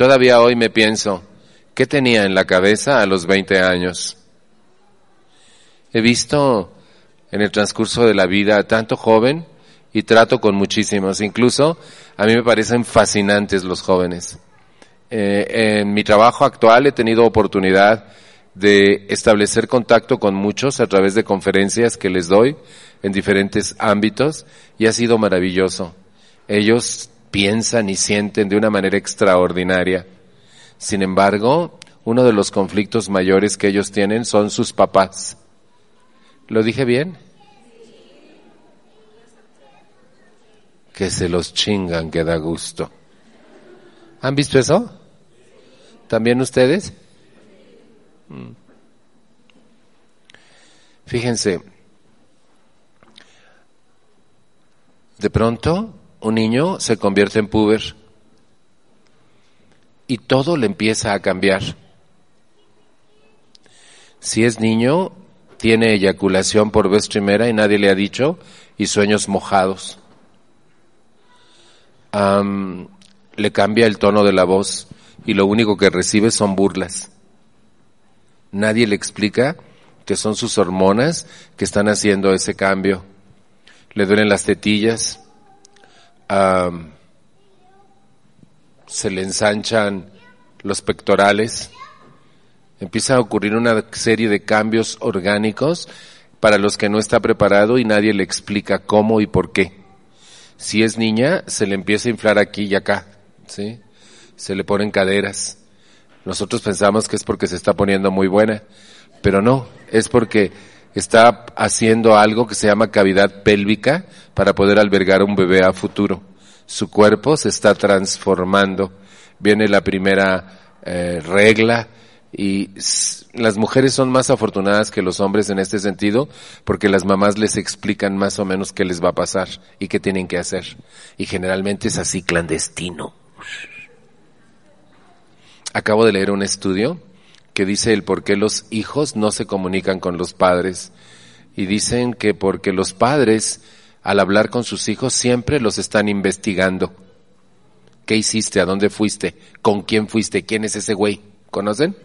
Todavía hoy me pienso, ¿qué tenía en la cabeza a los 20 años? He visto en el transcurso de la vida tanto joven y trato con muchísimos. Incluso a mí me parecen fascinantes los jóvenes. Eh, en mi trabajo actual he tenido oportunidad de establecer contacto con muchos a través de conferencias que les doy en diferentes ámbitos y ha sido maravilloso. Ellos piensan y sienten de una manera extraordinaria. Sin embargo, uno de los conflictos mayores que ellos tienen son sus papás. ¿Lo dije bien? Que se los chingan, que da gusto. ¿Han visto eso? ¿También ustedes? Mm. Fíjense, de pronto un niño se convierte en puber y todo le empieza a cambiar. Si es niño, tiene eyaculación por vez primera y nadie le ha dicho, y sueños mojados. le cambia el tono de la voz y lo único que recibe son burlas. Nadie le explica que son sus hormonas que están haciendo ese cambio. Le duelen las tetillas, se le ensanchan los pectorales, empieza a ocurrir una serie de cambios orgánicos para los que no está preparado y nadie le explica cómo y por qué. Si es niña, se le empieza a inflar aquí y acá, ¿sí? Se le ponen caderas. Nosotros pensamos que es porque se está poniendo muy buena, pero no, es porque está haciendo algo que se llama cavidad pélvica para poder albergar un bebé a futuro. Su cuerpo se está transformando. Viene la primera eh, regla y las mujeres son más afortunadas que los hombres en este sentido porque las mamás les explican más o menos qué les va a pasar y qué tienen que hacer. Y generalmente es así clandestino. Acabo de leer un estudio que dice el por qué los hijos no se comunican con los padres. Y dicen que porque los padres, al hablar con sus hijos, siempre los están investigando. ¿Qué hiciste? ¿A dónde fuiste? ¿Con quién fuiste? ¿Quién es ese güey? ¿Conocen?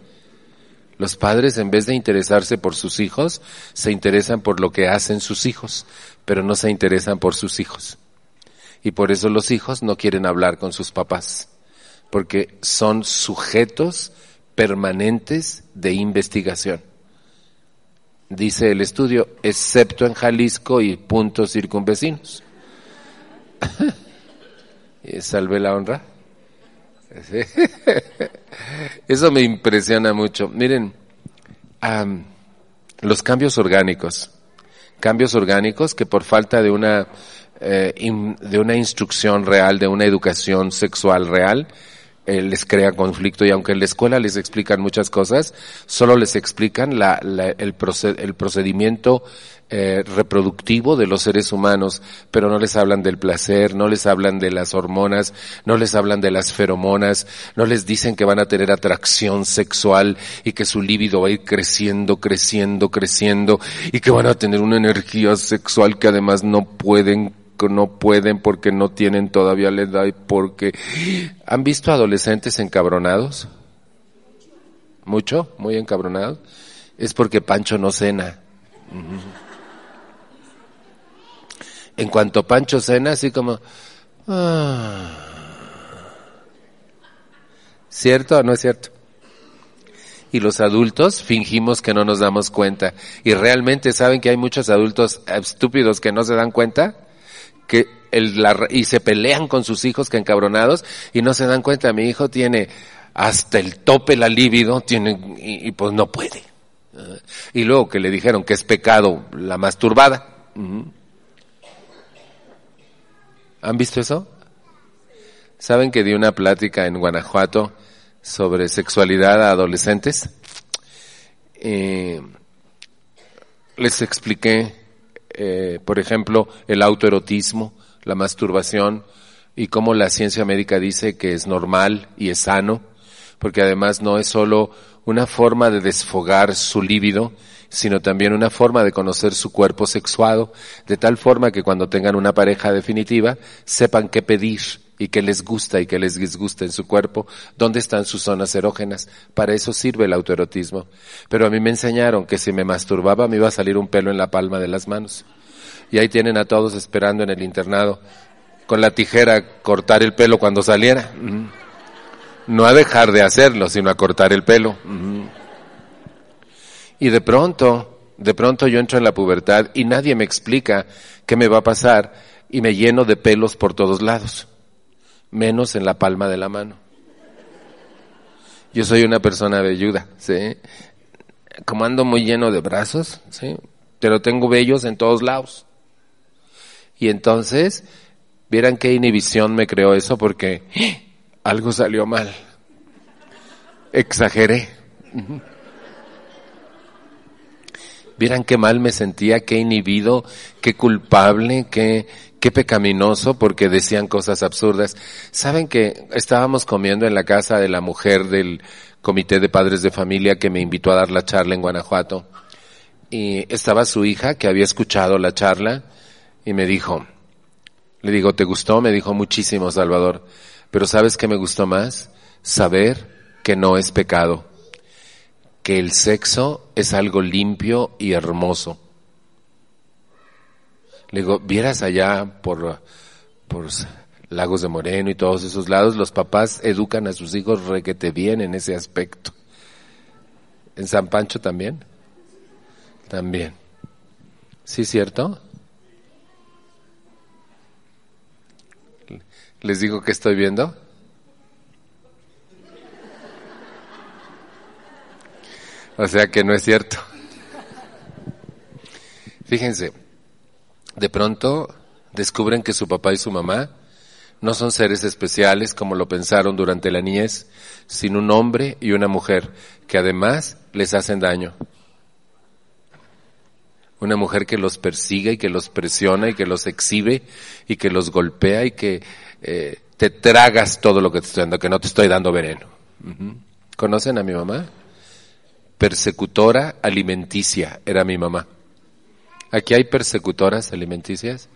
Los padres, en vez de interesarse por sus hijos, se interesan por lo que hacen sus hijos, pero no se interesan por sus hijos. Y por eso los hijos no quieren hablar con sus papás porque son sujetos permanentes de investigación. Dice el estudio, excepto en Jalisco y puntos circunvecinos. Salve la honra. Eso me impresiona mucho. Miren, los cambios orgánicos, cambios orgánicos que por falta de una, eh, de una instrucción real, de una educación sexual real, eh, les crea conflicto y aunque en la escuela les explican muchas cosas, solo les explican la, el, procedimiento eh, reproductivo de los seres humanos, pero no les hablan del placer, no les hablan de las hormonas, no les hablan de las feromonas, no les dicen que van a tener atracción sexual y que su líbido va a ir creciendo, creciendo, creciendo y que van a tener una energía sexual que además no pueden no pueden porque no tienen todavía la edad y porque... ¿Han visto adolescentes encabronados? ¿Mucho? ¿Muy encabronados? Es porque Pancho no cena. En cuanto Pancho cena, así como... Ah". ¿Cierto o no es cierto? y los adultos fingimos que no nos damos cuenta. Y realmente saben que hay muchos adultos estúpidos que no se dan cuenta que el, la, y se pelean con sus hijos que encabronados y no se dan cuenta, mi hijo tiene hasta el tope la libido, tiene, y, pues no puede. Y luego que le dijeron que es pecado la masturbada. ¿Han visto eso? ¿Saben que di una plática en Guanajuato sobre sexualidad a adolescentes? Eh, les expliqué eh, por ejemplo, el autoerotismo, la masturbación y cómo la ciencia médica dice que es normal y es sano, porque además no es solo una forma de desfogar su líbido, sino también una forma de conocer su cuerpo sexuado, de tal forma que cuando tengan una pareja definitiva sepan qué pedir y qué les gusta y qué les disgusta en su cuerpo, dónde están sus zonas erógenas. Para eso sirve el autoerotismo. Pero a mí me enseñaron que si me masturbaba me iba a salir un pelo en la palma de las manos. Y ahí tienen a todos esperando en el internado con la tijera cortar el pelo cuando saliera. No a dejar de hacerlo, sino a cortar el pelo. Y de pronto, de pronto yo entro en la pubertad y nadie me explica qué me va a pasar y me lleno de pelos por todos lados, menos en la palma de la mano. Yo soy una persona velluda, ¿sí? Como ando muy lleno de brazos, ¿sí? Pero tengo vellos en todos lados. Y entonces, vieran qué inhibición me creó eso porque ¡eh! algo salió mal. Exageré. Vieran qué mal me sentía, qué inhibido, qué culpable, qué, qué pecaminoso porque decían cosas absurdas. Saben que estábamos comiendo en la casa de la mujer del comité de padres de familia que me invitó a dar la charla en Guanajuato. Y estaba su hija que había escuchado la charla y me dijo, le digo, ¿te gustó? Me dijo muchísimo, Salvador. Pero ¿sabes qué me gustó más? Saber que no es pecado que el sexo es algo limpio y hermoso. Le digo, vieras allá por, por Lagos de Moreno y todos esos lados, los papás educan a sus hijos requete bien en ese aspecto. ¿En San Pancho también? También. ¿Sí cierto? ¿Les digo que estoy viendo? O sea que no es cierto. Fíjense, de pronto descubren que su papá y su mamá no son seres especiales como lo pensaron durante la niñez, sino un hombre y una mujer que además les hacen daño. Una mujer que los persigue y que los presiona y que los exhibe y que los golpea y que eh, te tragas todo lo que te estoy dando, que no te estoy dando veneno. ¿Conocen a mi mamá? Persecutora alimenticia, era mi mamá. Aquí hay persecutoras alimenticias.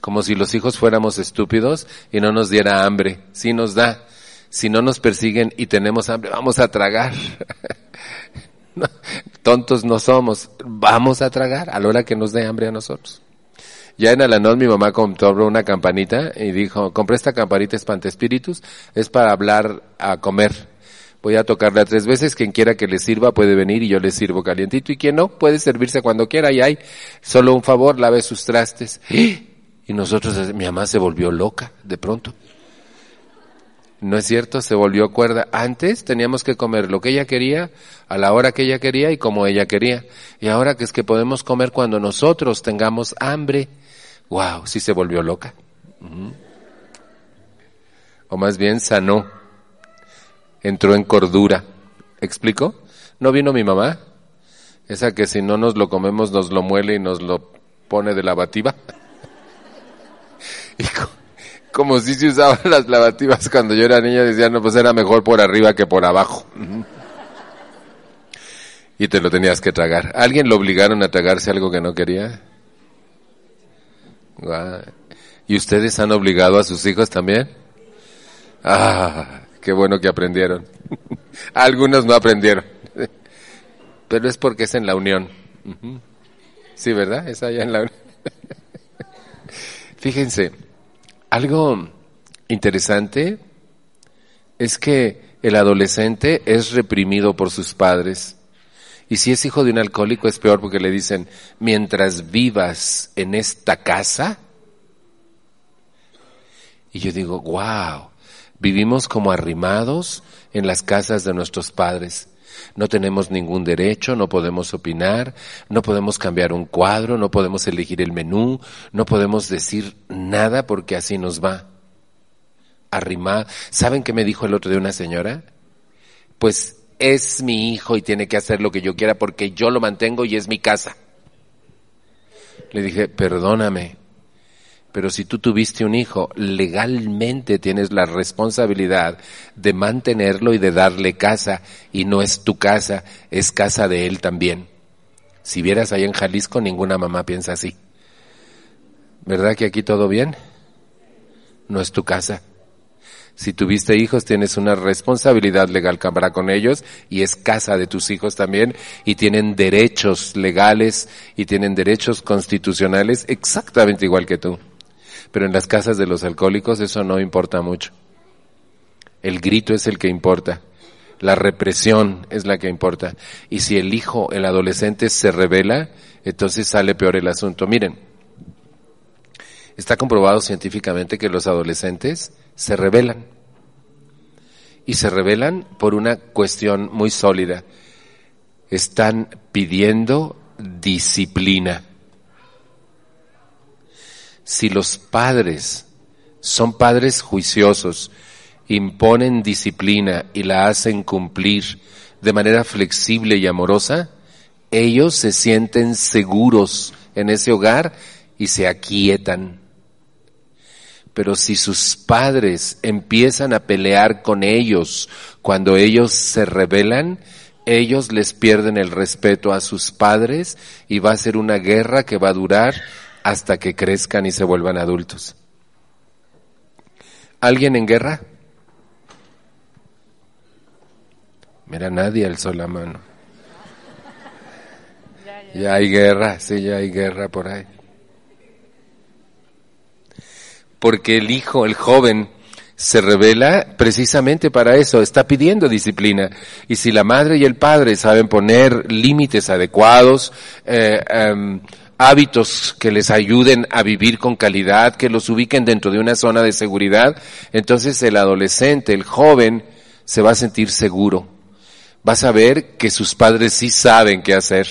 Como si los hijos fuéramos estúpidos y no nos diera hambre. Sí nos da. Si no nos persiguen y tenemos hambre, vamos a tragar. tontos no somos. Vamos a tragar a la hora que nos dé hambre a nosotros. Ya en Alanón mi mamá compró una campanita y dijo, compré esta campanita espíritus, es para hablar a comer Voy a tocarla tres veces. Quien quiera que le sirva puede venir y yo le sirvo calientito. Y quien no, puede servirse cuando quiera. Y hay solo un favor, lave sus trastes. Y nosotros, mi mamá se volvió loca de pronto. No es cierto, se volvió cuerda. Antes teníamos que comer lo que ella quería, a la hora que ella quería y como ella quería. Y ahora que es que podemos comer cuando nosotros tengamos hambre. Wow, sí se volvió loca. O más bien sanó entró en cordura. ¿Explico? ¿No vino mi mamá? Esa que si no nos lo comemos nos lo muele y nos lo pone de lavativa. y como si se usaban las lavativas cuando yo era niña, decían, no, pues era mejor por arriba que por abajo. y te lo tenías que tragar. ¿Alguien lo obligaron a tragarse algo que no quería? ¿Y ustedes han obligado a sus hijos también? Ah, Qué bueno que aprendieron. Algunos no aprendieron. Pero es porque es en la unión. Sí, ¿verdad? Es allá en la unión. Fíjense, algo interesante es que el adolescente es reprimido por sus padres. Y si es hijo de un alcohólico es peor porque le dicen, mientras vivas en esta casa. Y yo digo, wow, Vivimos como arrimados en las casas de nuestros padres. No tenemos ningún derecho, no podemos opinar, no podemos cambiar un cuadro, no podemos elegir el menú, no podemos decir nada porque así nos va. Arrimar. ¿Saben qué me dijo el otro de una señora? Pues es mi hijo y tiene que hacer lo que yo quiera porque yo lo mantengo y es mi casa. Le dije, perdóname, Pero si tú tuviste un hijo, legalmente tienes la responsabilidad de mantenerlo y de darle casa, y no es tu casa, es casa de él también. Si vieras ahí en Jalisco, ninguna mamá piensa así. ¿Verdad que aquí todo bien? No es tu casa. Si tuviste hijos, tienes una responsabilidad legal para con ellos y es casa de tus hijos también y tienen derechos legales y tienen derechos constitucionales exactamente igual que tú. Pero en las casas de los alcohólicos eso no importa mucho. El grito es el que importa. La represión es la que importa. Y si el hijo, el adolescente se revela, entonces sale peor el asunto. Miren, está comprobado científicamente que los adolescentes se rebelan. Y se rebelan por una cuestión muy sólida. Están pidiendo disciplina. Si los padres son padres juiciosos, imponen disciplina y la hacen cumplir de manera flexible y amorosa, ellos se sienten seguros en ese hogar y se aquietan. Pero si sus padres empiezan a pelear con ellos cuando ellos se rebelan, ellos les pierden el respeto a sus padres y va a ser una guerra que va a durar hasta que crezcan y se vuelvan adultos. ¿Alguien en guerra? Mira, nadie alzó la mano. Ya hay guerra, sí, ya hay guerra por ahí porque el hijo, el joven, se revela precisamente para eso, está pidiendo disciplina. Y si la madre y el padre saben poner límites adecuados, eh, em, hábitos que les ayuden a vivir con calidad, que los ubiquen dentro de una zona de seguridad, entonces el adolescente, el joven, se va a sentir seguro. Va a saber que sus padres sí saben qué hacer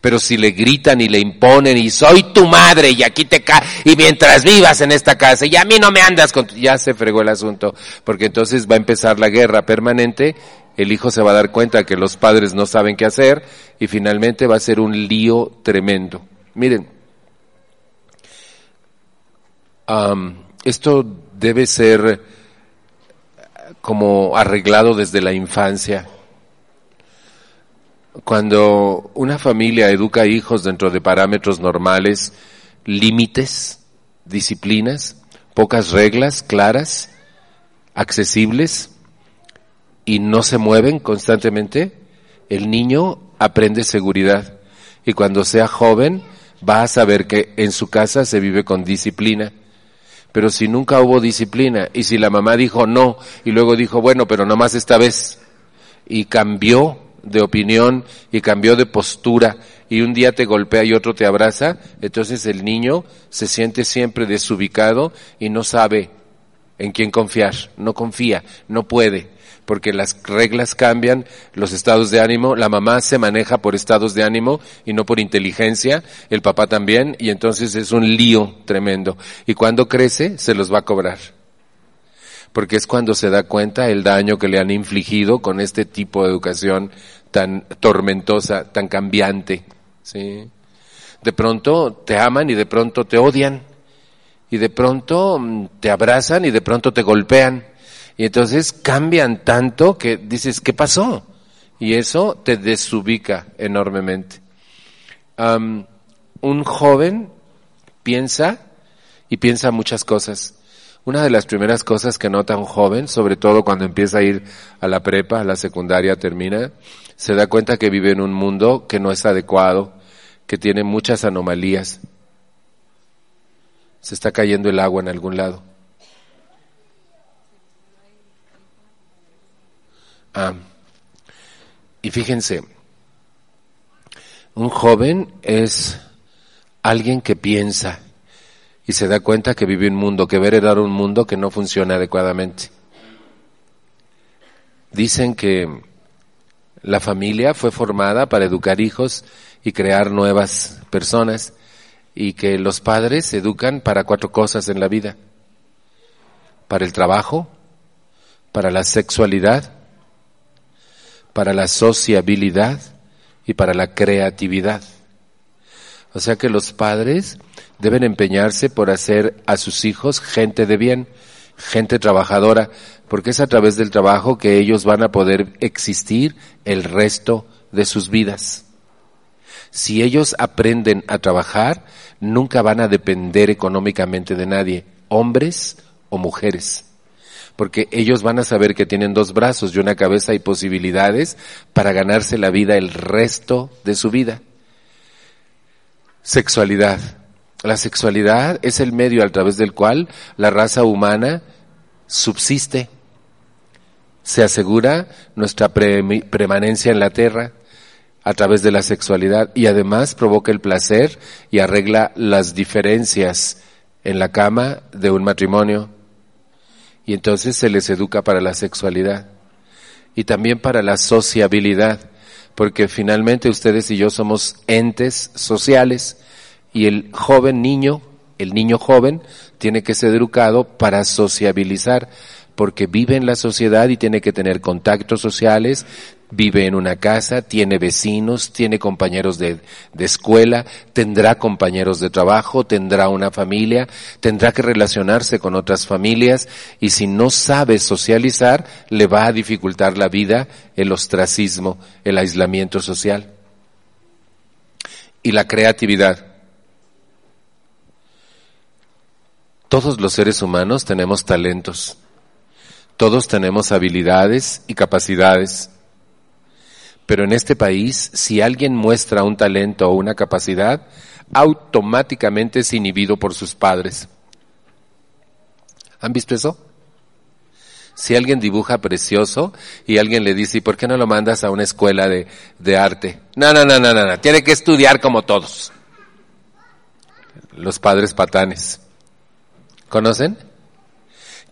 pero si le gritan y le imponen y soy tu madre y aquí te ca y mientras vivas en esta casa y a mí no me andas con ya se fregó el asunto, porque entonces va a empezar la guerra permanente, el hijo se va a dar cuenta que los padres no saben qué hacer y finalmente va a ser un lío tremendo. Miren, esto debe ser como arreglado desde la infancia cuando una familia educa hijos dentro de parámetros normales, límites, disciplinas, pocas reglas claras, accesibles y no se mueven constantemente, el niño aprende seguridad y cuando sea joven va a saber que en su casa se vive con disciplina. Pero si nunca hubo disciplina y si la mamá dijo no y luego dijo bueno, pero no más esta vez y cambió de opinión y cambió de postura y un día te golpea y otro te abraza, entonces el niño se siente siempre desubicado y no sabe en quién confiar, no confía, no puede, porque las reglas cambian, los estados de ánimo, la mamá se maneja por estados de ánimo y no por inteligencia, el papá también, y entonces es un lío tremendo. Y cuando crece, se los va a cobrar porque es cuando se da cuenta el daño que le han infligido con este tipo de educación tan tormentosa, tan cambiante. ¿sí? De pronto te aman y de pronto te odian. Y de pronto mm, te abrazan y de pronto te golpean. Y entonces cambian tanto que dices, ¿qué pasó? Y eso te desubica enormemente. un joven piensa y piensa muchas cosas. Una de las primeras cosas que nota un joven, sobre todo cuando empieza a ir a la prepa, a la secundaria, termina, se da cuenta que vive en un mundo que no es adecuado, que tiene muchas anomalías. Se está cayendo el agua en algún lado. Ah. Y fíjense, un joven es alguien que piensa, y se da cuenta que vive un mundo, que va heredar un mundo que no funciona adecuadamente. Dicen que la familia fue formada para educar hijos y crear nuevas personas y que los padres se educan para cuatro cosas en la vida. Para el trabajo, para la sexualidad, para la sociabilidad y para la creatividad. O sea que los padres deben empeñarse por hacer a sus hijos gente de bien, gente trabajadora, porque es a través del trabajo que ellos van a poder existir el resto de sus vidas. Si ellos aprenden a trabajar, nunca van a depender económicamente de nadie, hombres o mujeres, porque ellos van a saber que tienen dos brazos y una cabeza y posibilidades para ganarse la vida el resto de su vida. Sexualidad. La sexualidad es el medio a través del cual la raza humana subsiste. Se asegura nuestra permanencia en la tierra a través de la sexualidad y además provoca el placer y arregla las diferencias en la cama de un matrimonio. Y entonces se les educa para la sexualidad y también para la sociabilidad, porque finalmente ustedes y yo somos entes sociales y el joven niño, el niño joven, tiene que ser educado para sociabilizar, porque vive en la sociedad y tiene que tener contactos sociales, vive en una casa, tiene vecinos, tiene compañeros de, de, escuela, tendrá compañeros de trabajo, tendrá una familia, tendrá que relacionarse con otras familias y si no sabe socializar, le va a dificultar la vida el ostracismo, el aislamiento social. Y la creatividad. Todos los seres humanos tenemos talentos. Todos tenemos habilidades y capacidades. Pero en este país, si alguien muestra un talento o una capacidad, automáticamente es inhibido por sus padres. ¿Han visto eso? Si alguien dibuja precioso y alguien le dice, ¿y por qué no lo mandas a una escuela de, de arte? No, no, no, no, no, no, tiene que estudiar como todos. Los padres patanes. ¿Conocen?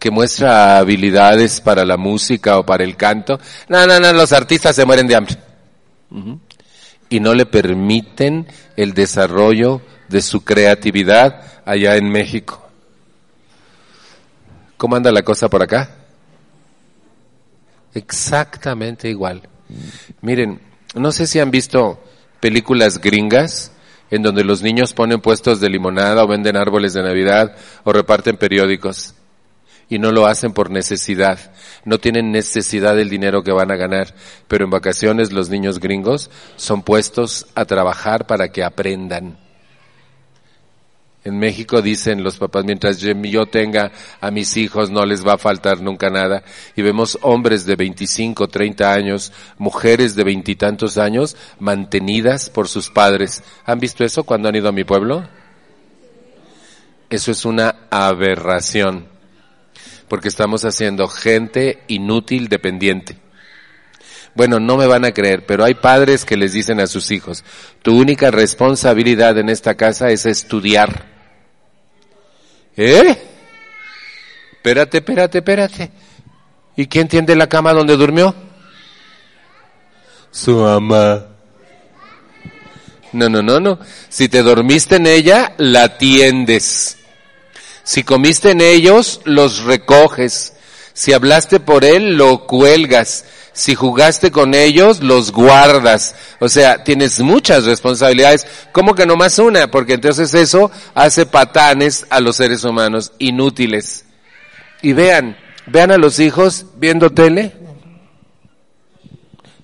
Que muestra habilidades para la música o para el canto. No, no, no, los artistas se mueren de hambre. Y no le permiten el desarrollo de su creatividad allá en México. ¿Cómo anda la cosa por acá? Exactamente igual. Miren, no sé si han visto películas gringas en donde los niños ponen puestos de limonada o venden árboles de Navidad o reparten periódicos y no lo hacen por necesidad. No tienen necesidad del dinero que van a ganar, pero en vacaciones los niños gringos son puestos a trabajar para que aprendan. En México dicen los papás, mientras yo tenga a mis hijos no les va a faltar nunca nada. Y vemos hombres de 25, 30 años, mujeres de veintitantos años mantenidas por sus padres. ¿Han visto eso cuando han ido a mi pueblo? Eso es una aberración porque estamos haciendo gente inútil dependiente. Bueno, no me van a creer, pero hay padres que les dicen a sus hijos, tu única responsabilidad en esta casa es estudiar. ¿Eh? Espérate, espérate, espérate. ¿Y quién tiende la cama donde durmió? Su mamá. No, no, no, no. Si te dormiste en ella, la tiendes. Si comiste en ellos, los recoges. Si hablaste por él, lo cuelgas. Si jugaste con ellos, los guardas. O sea, tienes muchas responsabilidades. ¿Cómo que no más una? Porque entonces eso hace patanes a los seres humanos, inútiles. Y vean, vean a los hijos viendo tele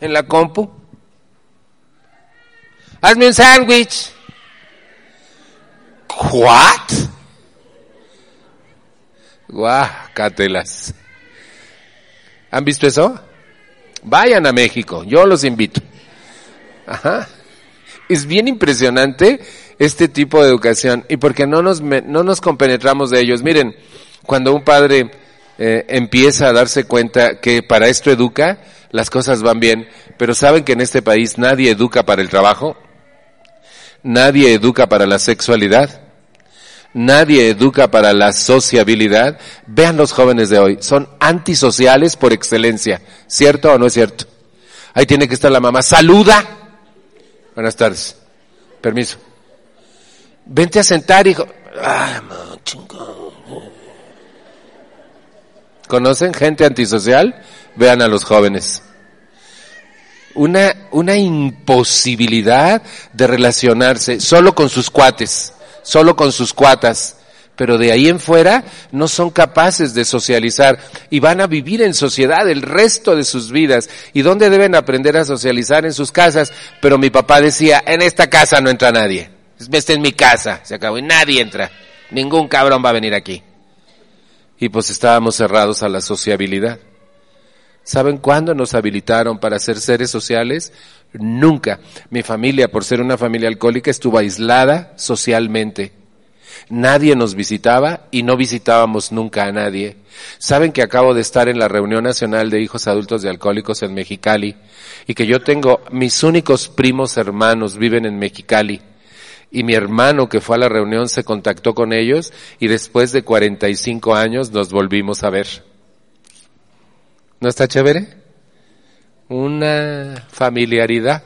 en la compu. Hazme un sándwich. Guácatelas. ¿Han visto eso? Vayan a México, yo los invito. Ajá. Es bien impresionante este tipo de educación y porque no nos, no nos compenetramos de ellos. Miren, cuando un padre eh, empieza a darse cuenta que para esto educa, las cosas van bien, pero saben que en este país nadie educa para el trabajo, nadie educa para la sexualidad, nadie educa para la sociabilidad. Vean los jóvenes de hoy, son antisociales por excelencia. ¿Cierto o no es cierto? Ahí tiene que estar la mamá. Saluda. Buenas tardes. Permiso. Vente a sentar, hijo. Ay, ¿Conocen gente antisocial? Vean a los jóvenes. Una, una imposibilidad de relacionarse solo con sus cuates solo con sus cuatas. Pero de ahí en fuera no son capaces de socializar y van a vivir en sociedad el resto de sus vidas. ¿Y dónde deben aprender a socializar? En sus casas. Pero mi papá decía, en esta casa no entra nadie. Esta en mi casa, se acabó y nadie entra. Ningún cabrón va a venir aquí. Y pues estábamos cerrados a la sociabilidad. ¿Saben cuándo nos habilitaron para ser seres sociales? Nunca. Mi familia, por ser una familia alcohólica, estuvo aislada socialmente. Nadie nos visitaba y no visitábamos nunca a nadie. Saben que acabo de estar en la reunión nacional de hijos adultos de alcohólicos en Mexicali y que yo tengo mis únicos primos hermanos viven en Mexicali y mi hermano que fue a la reunión se contactó con ellos y después de 45 años nos volvimos a ver. ¿No está chévere? Una familiaridad.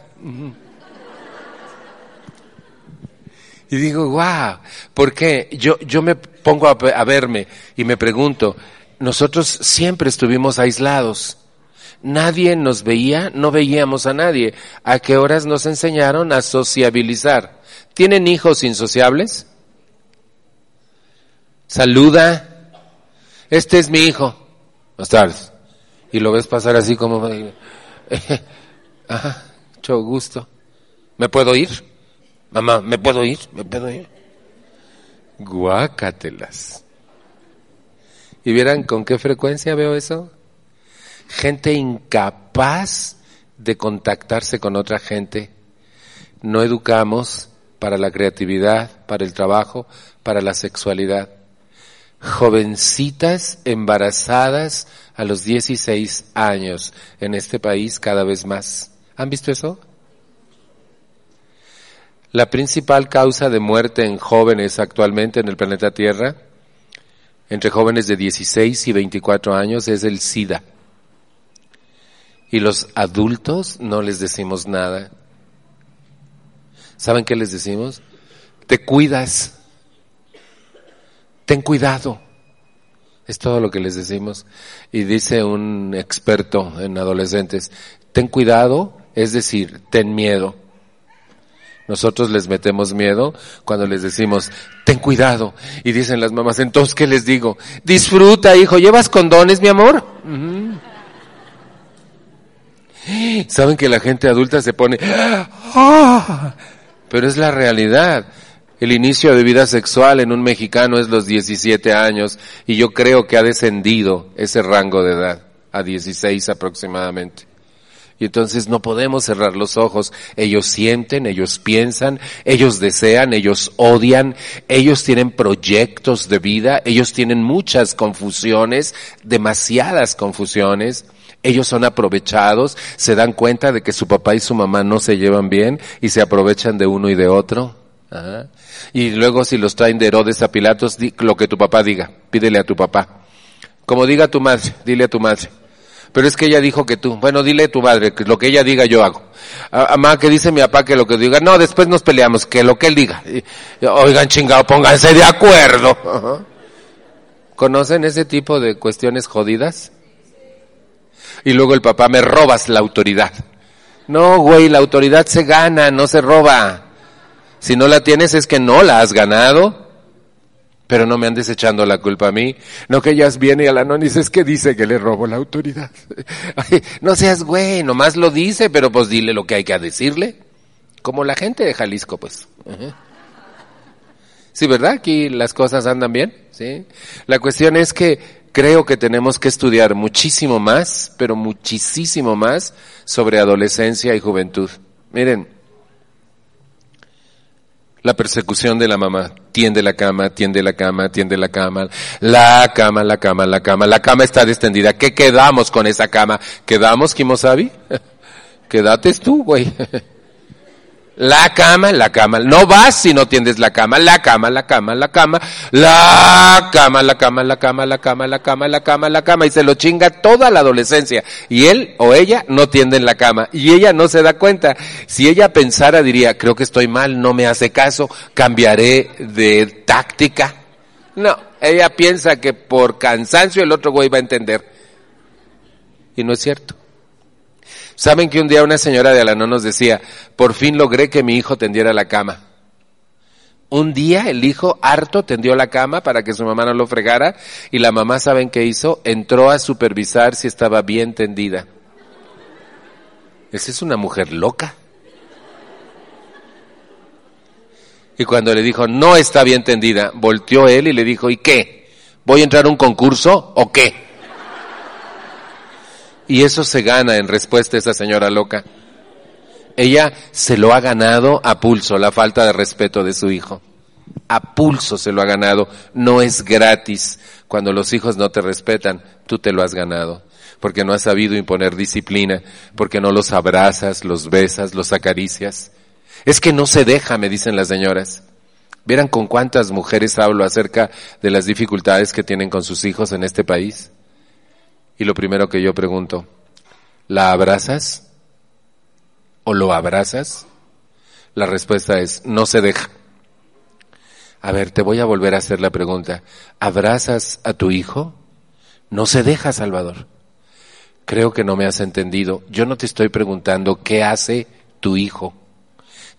Y digo, wow, porque yo, yo me pongo a, a verme y me pregunto, nosotros siempre estuvimos aislados. Nadie nos veía, no veíamos a nadie. ¿A qué horas nos enseñaron a sociabilizar? ¿Tienen hijos insociables? Saluda. Este es mi hijo. Buenas tardes y lo ves pasar así como, ajá, mucho gusto. ¿Me puedo ir? Mamá, ¿me puedo ir? ¿Me puedo ir? Guácatelas. ¿Y vieran con qué frecuencia veo eso? Gente incapaz de contactarse con otra gente. No educamos para la creatividad, para el trabajo, para la sexualidad. Jovencitas embarazadas a los 16 años en este país cada vez más. ¿Han visto eso? La principal causa de muerte en jóvenes actualmente en el planeta Tierra, entre jóvenes de 16 y 24 años, es el SIDA. Y los adultos no les decimos nada. ¿Saben qué les decimos? Te cuidas. Ten cuidado. Es todo lo que les decimos. Y dice un experto en adolescentes, ten cuidado, es decir, ten miedo. Nosotros les metemos miedo cuando les decimos, ten cuidado. Y dicen las mamás, entonces, ¿qué les digo? Disfruta, hijo, ¿llevas condones, mi amor? Saben que la gente adulta se pone, ¡Ah! pero es la realidad. El inicio de vida sexual en un mexicano es los 17 años y yo creo que ha descendido ese rango de edad a 16 aproximadamente. Y entonces no podemos cerrar los ojos. Ellos sienten, ellos piensan, ellos desean, ellos odian, ellos tienen proyectos de vida, ellos tienen muchas confusiones, demasiadas confusiones. Ellos son aprovechados, se dan cuenta de que su papá y su mamá no se llevan bien y se aprovechan de uno y de otro. Y luego si los traen de Herodes a Pilatos, lo que tu papá diga, pídele a tu papá. Como diga tu madre, dile a tu madre. Pero es que ella dijo que tú, bueno, dile a tu madre, que lo que ella diga yo hago. Amá, que dice mi papá que lo que diga, no, después nos peleamos, que lo que él diga. Oigan, chingado, pónganse de acuerdo. ¿Conocen ese tipo de cuestiones jodidas? Y luego el papá, me robas la autoridad. No, güey, la autoridad se gana, no se roba. Si no la tienes es que no la has ganado. Pero no me andes echando la culpa a mí. No que ellas vienen a la nonis es que dice que le robo la autoridad. no seas güey, nomás lo dice, pero pues dile lo que hay que decirle. Como la gente de Jalisco, pues. Sí, ¿verdad? Aquí las cosas andan bien, ¿sí? La cuestión es que creo que tenemos que estudiar muchísimo más, pero muchísimo más sobre adolescencia y juventud. Miren, la persecución de la mamá. Tiende la cama, tiende la cama, tiende la cama. La cama, la cama, la cama. La cama está extendida. ¿Qué quedamos con esa cama? ¿Quedamos, Kimosabi? Quédate tú, güey. La cama, la cama. No vas si no tiendes la cama. La cama, la cama, la cama. La cama, la cama, la cama, la cama, la cama, la cama, la cama. Y se lo chinga toda la adolescencia. Y él o ella no tienden la cama. Y ella no se da cuenta. Si ella pensara, diría, creo que estoy mal, no me hace caso, cambiaré de táctica. No, ella piensa que por cansancio el otro güey va a entender. Y no es cierto. Saben que un día una señora de Alanón nos decía, por fin logré que mi hijo tendiera la cama. Un día el hijo harto tendió la cama para que su mamá no lo fregara y la mamá, ¿saben qué hizo? Entró a supervisar si estaba bien tendida. Esa es una mujer loca. Y cuando le dijo, no está bien tendida, volteó él y le dijo, ¿y qué? ¿Voy a entrar a un concurso o qué? Y eso se gana en respuesta a esa señora loca. Ella se lo ha ganado a pulso, la falta de respeto de su hijo. A pulso se lo ha ganado. No es gratis. Cuando los hijos no te respetan, tú te lo has ganado. Porque no has sabido imponer disciplina, porque no los abrazas, los besas, los acaricias. Es que no se deja, me dicen las señoras. ¿Vieran con cuántas mujeres hablo acerca de las dificultades que tienen con sus hijos en este país? Y lo primero que yo pregunto, ¿la abrazas? o lo abrazas? La respuesta es, no se deja. A ver, te voy a volver a hacer la pregunta. ¿Abrazas a tu hijo? No se deja, Salvador. Creo que no me has entendido. Yo no te estoy preguntando qué hace tu hijo.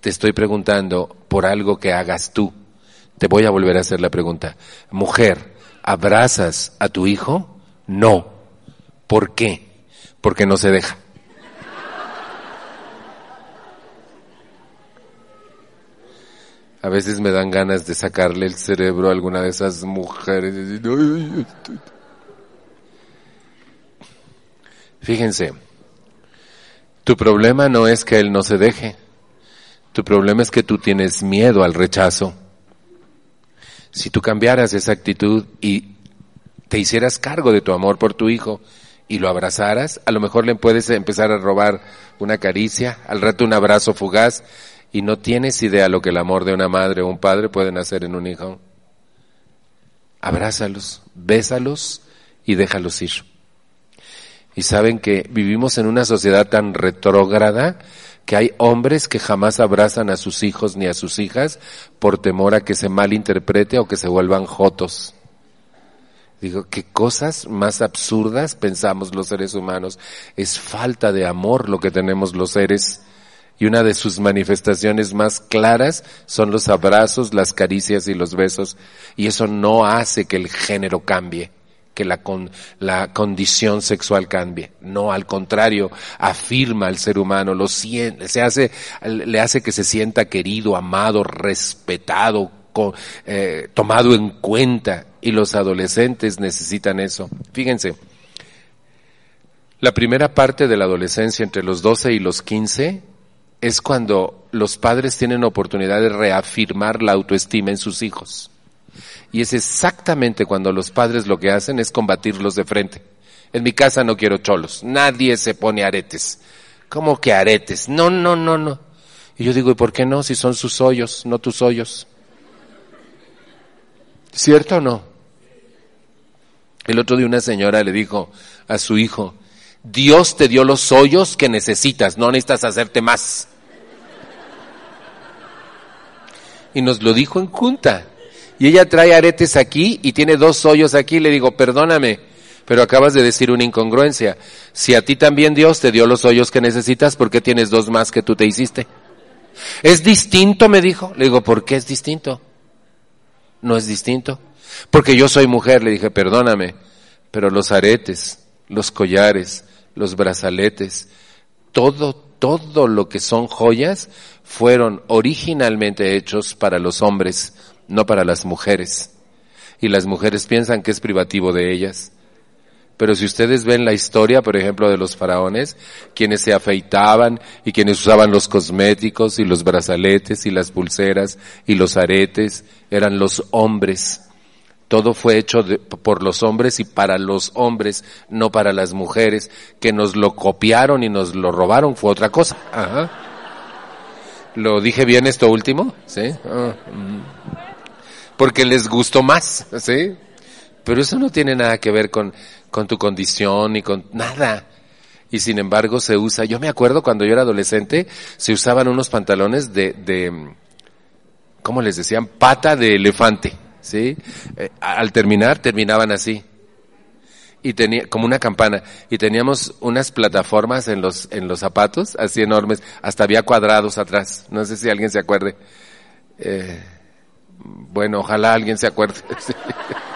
Te estoy preguntando por algo que hagas tú. Te voy a volver a hacer la pregunta. Mujer, ¿abrazas a tu hijo? No. ¿Por qué? Porque no se deja. A veces me dan ganas de sacarle el cerebro a alguna de esas mujeres. Fíjense, tu problema no es que él no se deje, tu problema es que tú tienes miedo al rechazo. Si tú cambiaras esa actitud y te hicieras cargo de tu amor por tu hijo y lo abrazaras, a lo mejor le puedes empezar a robar una caricia, al rato un abrazo fugaz y no tienes idea lo que el amor de una madre o un padre pueden hacer en un hijo. Abrázalos, bésalos y déjalos ir. Y saben que vivimos en una sociedad tan retrógrada que hay hombres que jamás abrazan a sus hijos ni a sus hijas por temor a que se malinterprete o que se vuelvan jotos. Digo, qué cosas más absurdas pensamos los seres humanos. Es falta de amor lo que tenemos los seres y una de sus manifestaciones más claras son los abrazos, las caricias y los besos. Y eso no hace que el género cambie, que la, condición sexual cambie. No, al contrario, afirma al ser humano, lo se hace, le hace que se sienta querido, amado, respetado, eh, tomado en cuenta. Y los adolescentes necesitan eso. Fíjense, la primera parte de la adolescencia entre los 12 y los 15 es cuando los padres tienen oportunidad de reafirmar la autoestima en sus hijos. Y es exactamente cuando los padres lo que hacen es combatirlos de frente. En mi casa no quiero cholos, nadie se pone aretes. ¿Cómo que aretes? No, no, no, no. Y yo digo, ¿y por qué no? Si son sus hoyos, no tus hoyos. ¿Cierto o no? El otro día una señora le dijo a su hijo, Dios te dio los hoyos que necesitas, no necesitas hacerte más. y nos lo dijo en junta. Y ella trae aretes aquí y tiene dos hoyos aquí. Le digo, perdóname, pero acabas de decir una incongruencia. Si a ti también Dios te dio los hoyos que necesitas, ¿por qué tienes dos más que tú te hiciste? ¿Es distinto? me dijo. Le digo, ¿por qué es distinto? No es distinto. Porque yo soy mujer, le dije, perdóname, pero los aretes, los collares, los brazaletes, todo, todo lo que son joyas fueron originalmente hechos para los hombres, no para las mujeres. Y las mujeres piensan que es privativo de ellas. Pero si ustedes ven la historia, por ejemplo, de los faraones, quienes se afeitaban y quienes usaban los cosméticos y los brazaletes y las pulseras y los aretes, eran los hombres. Todo fue hecho por los hombres y para los hombres, no para las mujeres, que nos lo copiaron y nos lo robaron, fue otra cosa. Ajá. ¿Lo dije bien esto último? ¿Sí? Ah, mm. Porque les gustó más, ¿sí? Pero eso no tiene nada que ver con, con tu condición ni con nada. Y sin embargo se usa, yo me acuerdo cuando yo era adolescente, se usaban unos pantalones de, de ¿cómo les decían? Pata de elefante, ¿sí? Eh, al terminar, terminaban así y tenía como una campana y teníamos unas plataformas en los en los zapatos así enormes hasta había cuadrados atrás no sé si alguien se acuerde eh, Bueno, ojalá alguien se acuerde.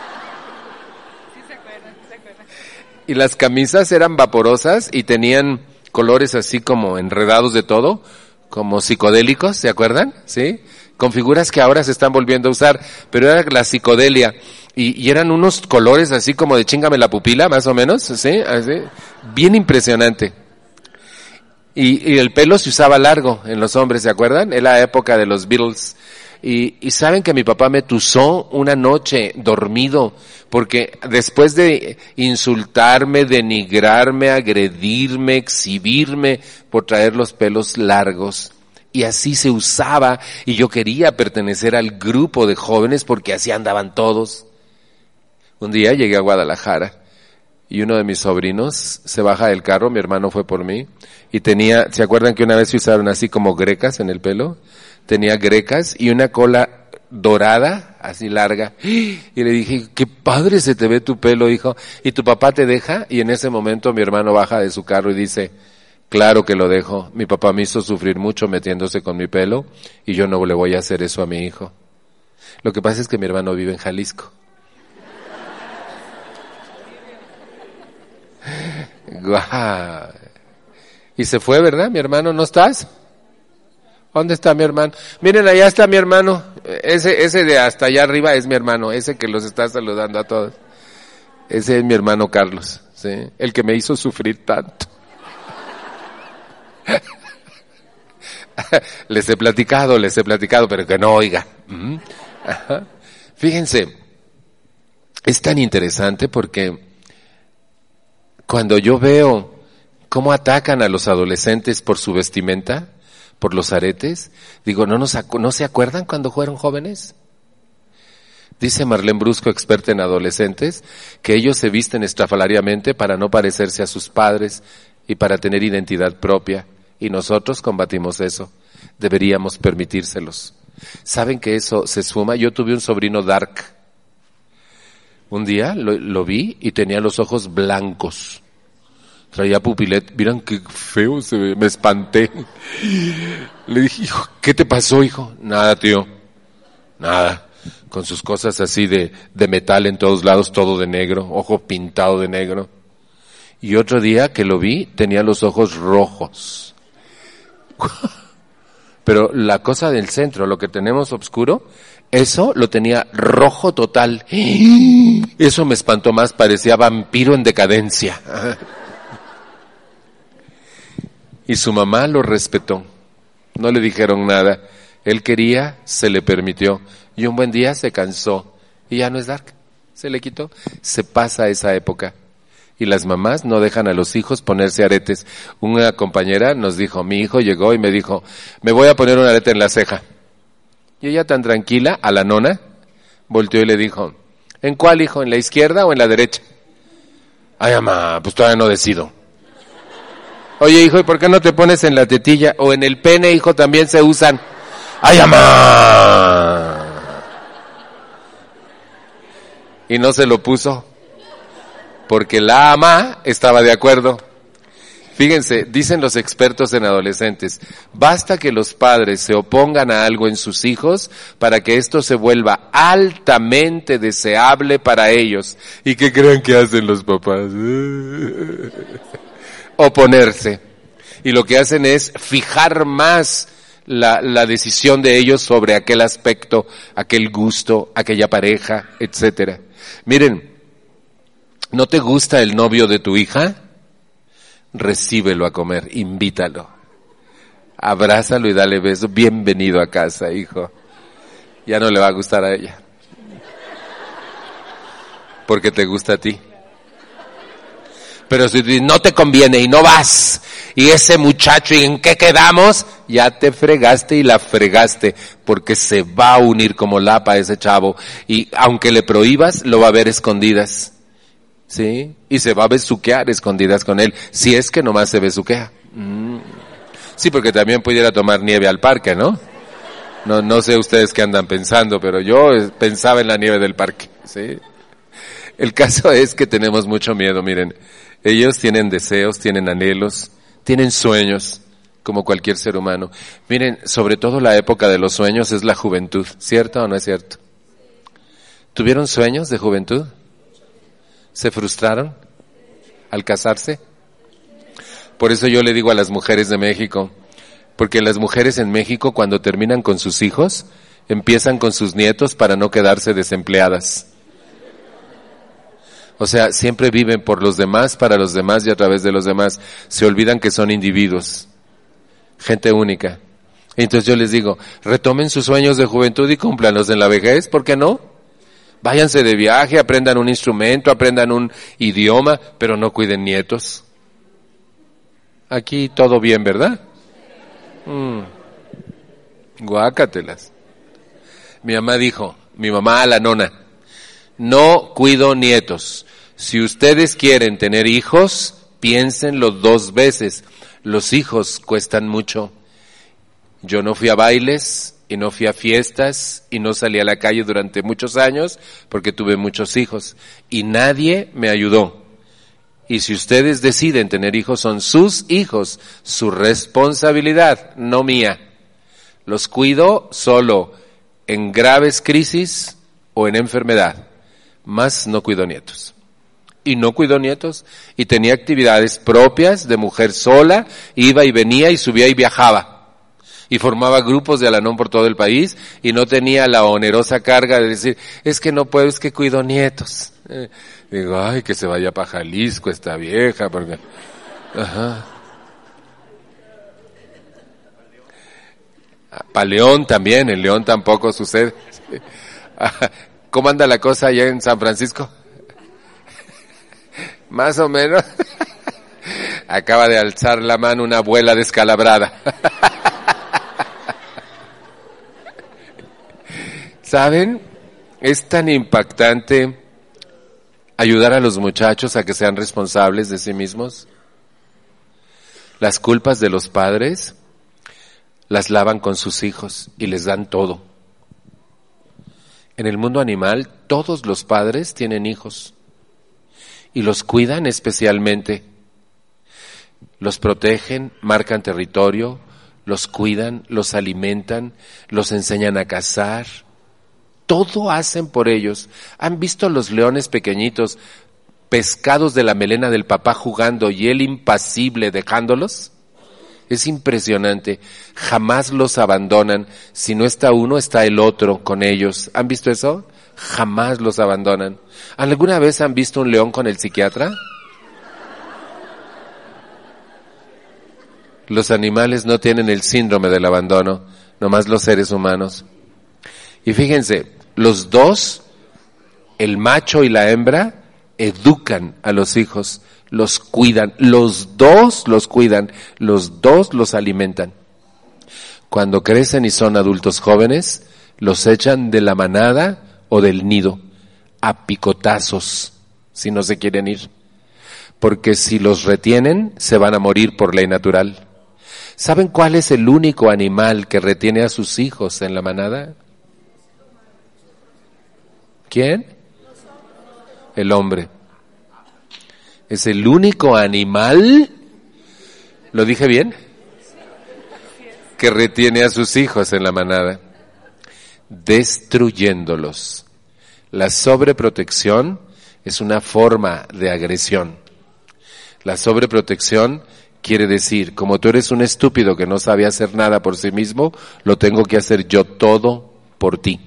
Y las camisas eran vaporosas y tenían colores así como enredados de todo, como psicodélicos, ¿se acuerdan? ¿Sí? Con figuras que ahora se están volviendo a usar, pero era la psicodelia. Y, eran unos colores así como de chingame la pupila, más o menos, ¿sí? Así. Bien impresionante. Y, el pelo se usaba largo en los hombres, ¿se acuerdan? En la época de los Beatles. Y, y, saben que mi papá me tusó una noche dormido, porque después de insultarme, denigrarme, agredirme, exhibirme por traer los pelos largos, y así se usaba, y yo quería pertenecer al grupo de jóvenes porque así andaban todos. Un día llegué a Guadalajara y uno de mis sobrinos se baja del carro, mi hermano fue por mí, y tenía, ¿se acuerdan que una vez se usaron así como grecas en el pelo? Tenía grecas y una cola dorada, así larga. Y le dije, qué padre se te ve tu pelo, hijo. Y tu papá te deja. Y en ese momento mi hermano baja de su carro y dice, claro que lo dejo. Mi papá me hizo sufrir mucho metiéndose con mi pelo y yo no le voy a hacer eso a mi hijo. Lo que pasa es que mi hermano vive en Jalisco. Y se fue, ¿verdad? Mi hermano, ¿no estás? ¿Dónde está mi hermano? Miren, allá está mi hermano. Ese, ese de hasta allá arriba es mi hermano, ese que los está saludando a todos. Ese es mi hermano Carlos. El que me hizo sufrir tanto. les he platicado, les he platicado, pero que no oiga. Fíjense, es tan interesante porque cuando yo veo cómo atacan a los adolescentes por su vestimenta, por los aretes. Digo, ¿no, nos, ¿no se acuerdan cuando fueron jóvenes? Dice Marlene Brusco, experta en adolescentes, que ellos se visten estrafalariamente para no parecerse a sus padres y para tener identidad propia. Y nosotros combatimos eso. Deberíamos permitírselos. ¿Saben que eso se suma? Yo tuve un sobrino dark. Un día lo vi y tenía los ojos blancos traía pupilet, miran qué feo se ve, me espanté. Le dije, hijo, ¿qué te pasó, hijo? Nada, tío, nada. Con sus cosas así de, de metal en todos lados, todo de negro, ojo pintado de negro. Y otro día que lo vi, tenía los ojos rojos. Pero la cosa del centro, lo que tenemos oscuro, eso lo tenía rojo total. Eso me espantó más, parecía vampiro en decadencia. Y su mamá lo respetó. No le dijeron nada. Él quería, se le permitió. Y un buen día se cansó. Y ya no es dark. Se le quitó. Se pasa esa época. Y las mamás no dejan a los hijos ponerse aretes. Una compañera nos dijo, mi hijo llegó y me dijo, me voy a poner un arete en la ceja. Y ella tan tranquila, a la nona, volteó y le dijo, ¿en cuál hijo? ¿En la izquierda o en la derecha? Ay, mamá, pues todavía no decido. Oye, hijo, ¿y por qué no te pones en la tetilla? O en el pene, hijo, también se usan. ¡Ay, mamá! Y no se lo puso. Porque la ama estaba de acuerdo. Fíjense, dicen los expertos en adolescentes, basta que los padres se opongan a algo en sus hijos para que esto se vuelva altamente deseable para ellos. ¿Y qué creen que hacen los papás? oponerse. Y lo que hacen es fijar más la, decisión de ellos sobre aquel aspecto, aquel gusto, aquella pareja, etcétera. Miren, ¿no te gusta el novio de tu hija? Recíbelo a comer, invítalo. Abrázalo y dale beso. Bienvenido a casa, hijo. Ya no le va a gustar a ella. Porque te gusta a ti. Pero si no te conviene y no vas, y ese muchacho, ¿y en qué quedamos? Ya te fregaste y la fregaste, porque se va a unir como lapa ese chavo, y aunque le prohíbas, lo va a ver escondidas. ¿Sí? Y se va a besuquear escondidas con él, si es que nomás se besuquea. Mm. Sí, porque también pudiera tomar nieve al parque, ¿no? No, no sé ustedes qué andan pensando, pero yo pensaba en la nieve del parque, ¿sí? El caso es que tenemos mucho miedo, miren. Ellos tienen deseos, tienen anhelos, tienen sueños, como cualquier ser humano. Miren, sobre todo la época de los sueños es la juventud, ¿cierto o no es cierto? ¿Tuvieron sueños de juventud? ¿Se frustraron al casarse? Por eso yo le digo a las mujeres de México, porque las mujeres en México cuando terminan con sus hijos, empiezan con sus nietos para no quedarse desempleadas. O sea, siempre viven por los demás, para los demás y a través de los demás. Se olvidan que son individuos, gente única. Entonces yo les digo, retomen sus sueños de juventud y cúmplanlos en la vejez, ¿por qué no? Váyanse de viaje, aprendan un instrumento, aprendan un idioma, pero no cuiden nietos. Aquí todo bien, ¿verdad? Mm. Guácatelas. Mi mamá dijo, mi mamá la nona, no cuido nietos. Si ustedes quieren tener hijos, piénsenlo dos veces. Los hijos cuestan mucho. Yo no fui a bailes y no fui a fiestas y no salí a la calle durante muchos años porque tuve muchos hijos y nadie me ayudó. Y si ustedes deciden tener hijos, son sus hijos, su responsabilidad, no mía. Los cuido solo en graves crisis o en enfermedad, más no cuido nietos. Y no cuido nietos y tenía actividades propias de mujer sola, iba y venía y subía y viajaba. Y formaba grupos de Alanón por todo el país y no tenía la onerosa carga de decir, es que no puedo, es que cuido nietos. Eh, digo, ay, que se vaya para Jalisco esta vieja, porque... Ajá. Para León también, en León tampoco sucede. ¿Cómo anda la cosa allá en San Francisco? Más o menos. Acaba de alzar la mano una abuela descalabrada. ¿Saben? Es tan impactante ayudar a los muchachos a que sean responsables de sí mismos. Las culpas de los padres las lavan con sus hijos y les dan todo. En el mundo animal, todos los padres tienen hijos y los cuidan especialmente. Los protegen, marcan territorio, los cuidan, los alimentan, los enseñan a cazar. Todo hacen por ellos. ¿Han visto los leones pequeñitos pescados de la melena del papá jugando y él impasible dejándolos? Es impresionante. Jamás los abandonan. Si no está uno, está el otro con ellos. ¿Han visto eso? Jamás los abandonan. ¿Alguna vez han visto un león con el psiquiatra? Los animales no tienen el síndrome del abandono, nomás los seres humanos. Y fíjense, los dos, el macho y la hembra, educan a los hijos los cuidan, los dos los cuidan, los dos los alimentan. Cuando crecen y son adultos jóvenes, los echan de la manada o del nido, a picotazos, si no se quieren ir. Porque si los retienen, se van a morir por ley natural. ¿Saben cuál es el único animal que retiene a sus hijos en la manada? ¿Quién? El hombre. Es el único animal, ¿lo dije bien? Que retiene a sus hijos en la manada, destruyéndolos. La sobreprotección es una forma de agresión. La sobreprotección quiere decir, como tú eres un estúpido que no sabe hacer nada por sí mismo, lo tengo que hacer yo todo por ti.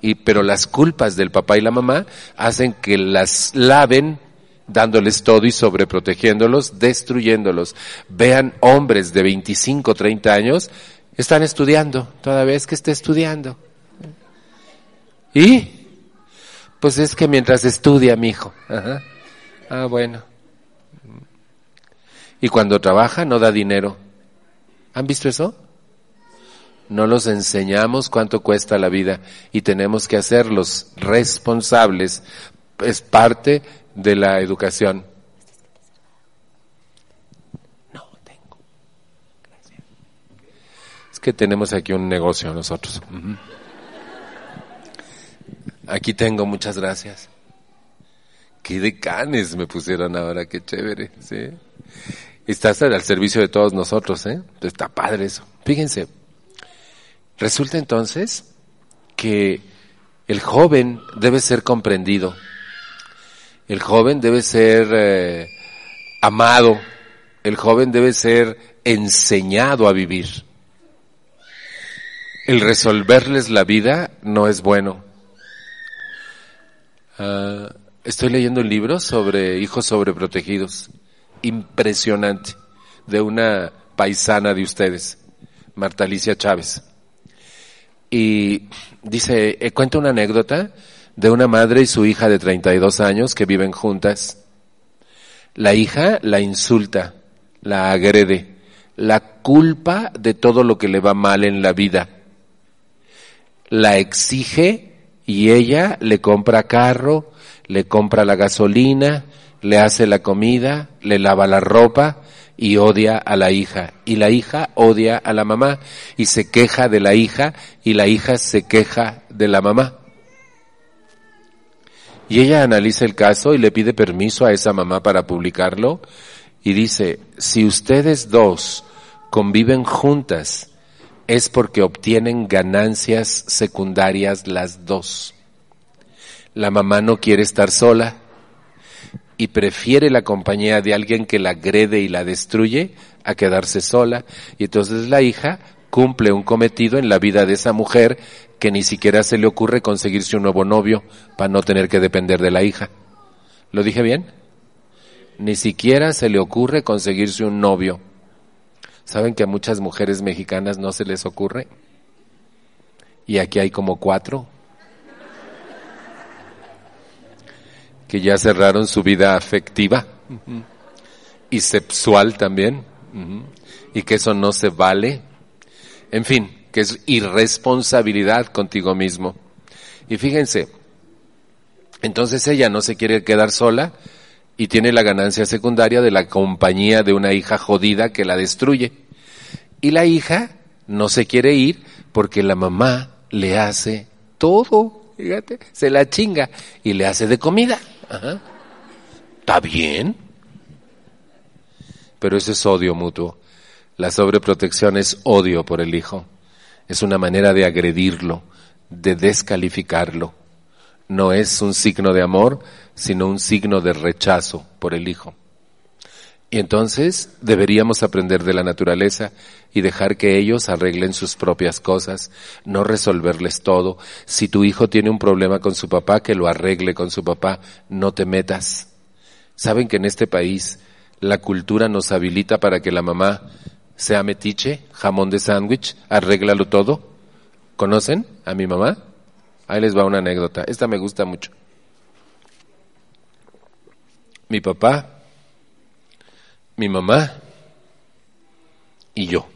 Y, pero las culpas del papá y la mamá hacen que las laven dándoles todo y sobreprotegiéndolos, destruyéndolos. Vean hombres de 25, 30 años, están estudiando, toda vez que esté estudiando. ¿Y? Pues es que mientras estudia, mi hijo. Ah, bueno. Y cuando trabaja no da dinero. ¿Han visto eso? No los enseñamos cuánto cuesta la vida y tenemos que hacerlos responsables. Es parte de la educación. No tengo. Gracias. Es que tenemos aquí un negocio nosotros. Aquí tengo, muchas gracias. Qué decanes me pusieron ahora, qué chévere, sí. Estás al servicio de todos nosotros, ¿eh? Está padre eso. Fíjense. Resulta entonces que El joven debe ser comprendido. El joven debe ser eh, amado. El joven debe ser enseñado a vivir. El resolverles la vida no es bueno. Ah, estoy leyendo un libro sobre hijos sobreprotegidos. Impresionante. De una paisana de ustedes, Marta Alicia Chávez. Y dice, eh, cuenta una anécdota de una madre y su hija de 32 años que viven juntas. La hija la insulta, la agrede, la culpa de todo lo que le va mal en la vida. La exige y ella le compra carro, le compra la gasolina, le hace la comida, le lava la ropa y odia a la hija. Y la hija odia a la mamá y se queja de la hija y la hija se queja de la mamá. Y ella analiza el caso y le pide permiso a esa mamá para publicarlo y dice, si ustedes dos conviven juntas, es porque obtienen ganancias secundarias las dos. La mamá no quiere estar sola y prefiere la compañía de alguien que la agrede y la destruye a quedarse sola. Y entonces la hija cumple un cometido en la vida de esa mujer que ni siquiera se le ocurre conseguirse un nuevo novio para no tener que depender de la hija. ¿Lo dije bien? Ni siquiera se le ocurre conseguirse un novio. ¿Saben que a muchas mujeres mexicanas no se les ocurre? Y aquí hay como cuatro que ya cerraron su vida afectiva y sexual también, y que eso no se vale. En fin, que es irresponsabilidad contigo mismo. Y fíjense, entonces ella no se quiere quedar sola y tiene la ganancia secundaria de la compañía de una hija jodida que la destruye. Y la hija no se quiere ir porque la mamá le hace todo, fíjate, se la chinga y le hace de comida. ¿Está bien? Pero eso es odio mutuo. La sobreprotección es odio por el hijo. Es una manera de agredirlo, de descalificarlo. No es un signo de amor, sino un signo de rechazo por el hijo. Y entonces deberíamos aprender de la naturaleza y dejar que ellos arreglen sus propias cosas, no resolverles todo. Si tu hijo tiene un problema con su papá, que lo arregle con su papá, no te metas. Saben que en este país la cultura nos habilita para que la mamá sea metiche, jamón de sándwich, arréglalo todo. ¿Conocen a mi mamá? Ahí les va una anécdota. Esta me gusta mucho. Mi papá mi mamá y yo.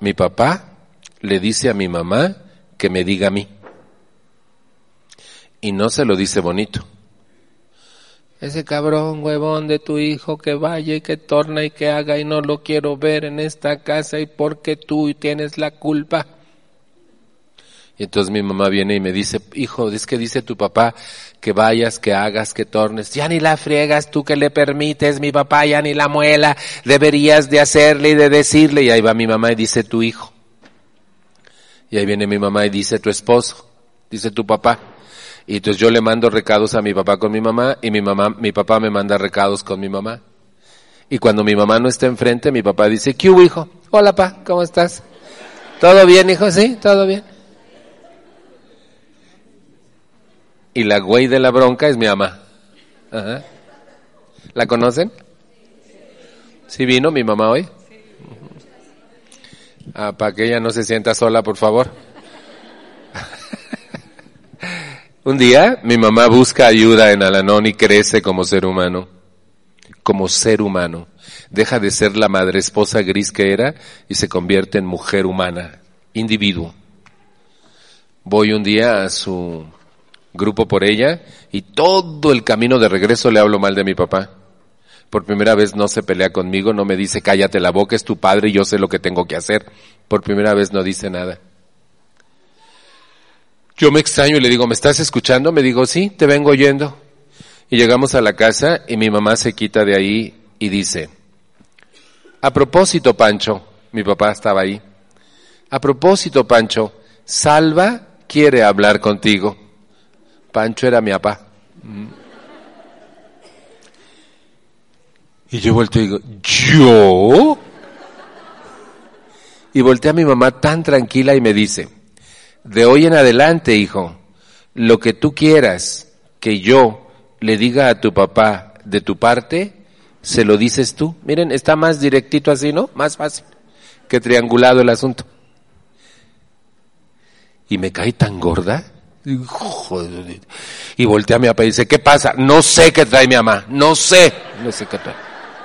Mi papá le dice a mi mamá que me diga a mí. Y no se lo dice bonito. Ese cabrón huevón de tu hijo que vaya y que torna y que haga y no lo quiero ver en esta casa y porque tú tienes la culpa. Y entonces mi mamá viene y me dice, hijo, es que dice tu papá que vayas, que hagas, que tornes. Ya ni la friegas, tú que le permites, mi papá ya ni la muela, deberías de hacerle y de decirle. Y ahí va mi mamá y dice tu hijo. Y ahí viene mi mamá y dice tu esposo, dice tu papá. Y entonces yo le mando recados a mi papá con mi mamá y mi mamá, mi papá me manda recados con mi mamá. Y cuando mi mamá no está enfrente, mi papá dice, ¿qué hijo? Hola, pa, ¿cómo estás? ¿Todo bien, hijo? Sí, todo bien. Y la güey de la bronca es mi mamá. ¿La conocen? ¿Sí vino mi mamá hoy? Ah, para que ella no se sienta sola, por favor. Un día mi mamá busca ayuda en Alanón y crece como ser humano. Como ser humano. Deja de ser la madre esposa gris que era y se convierte en mujer humana, individuo. Voy un día a su grupo por ella y todo el camino de regreso le hablo mal de mi papá. Por primera vez no se pelea conmigo, no me dice cállate la boca, es tu padre y yo sé lo que tengo que hacer. Por primera vez no dice nada. Yo me extraño y le digo, ¿me estás escuchando? Me digo, sí, te vengo oyendo. Y llegamos a la casa y mi mamá se quita de ahí y dice, a propósito, Pancho, mi papá estaba ahí, a propósito, Pancho, Salva quiere hablar contigo. Pancho era mi papá. Y yo volteo y digo, ¿yo? Y volteé a mi mamá tan tranquila y me dice, de hoy en adelante, hijo, lo que tú quieras que yo le diga a tu papá de tu parte, se lo dices tú. Miren, está más directito así, ¿no? Más fácil que triangulado el asunto. Y me cae tan gorda. Y volteé a mi papá y dice, ¿qué pasa? No sé qué trae mi mamá. No sé. No sé qué trae.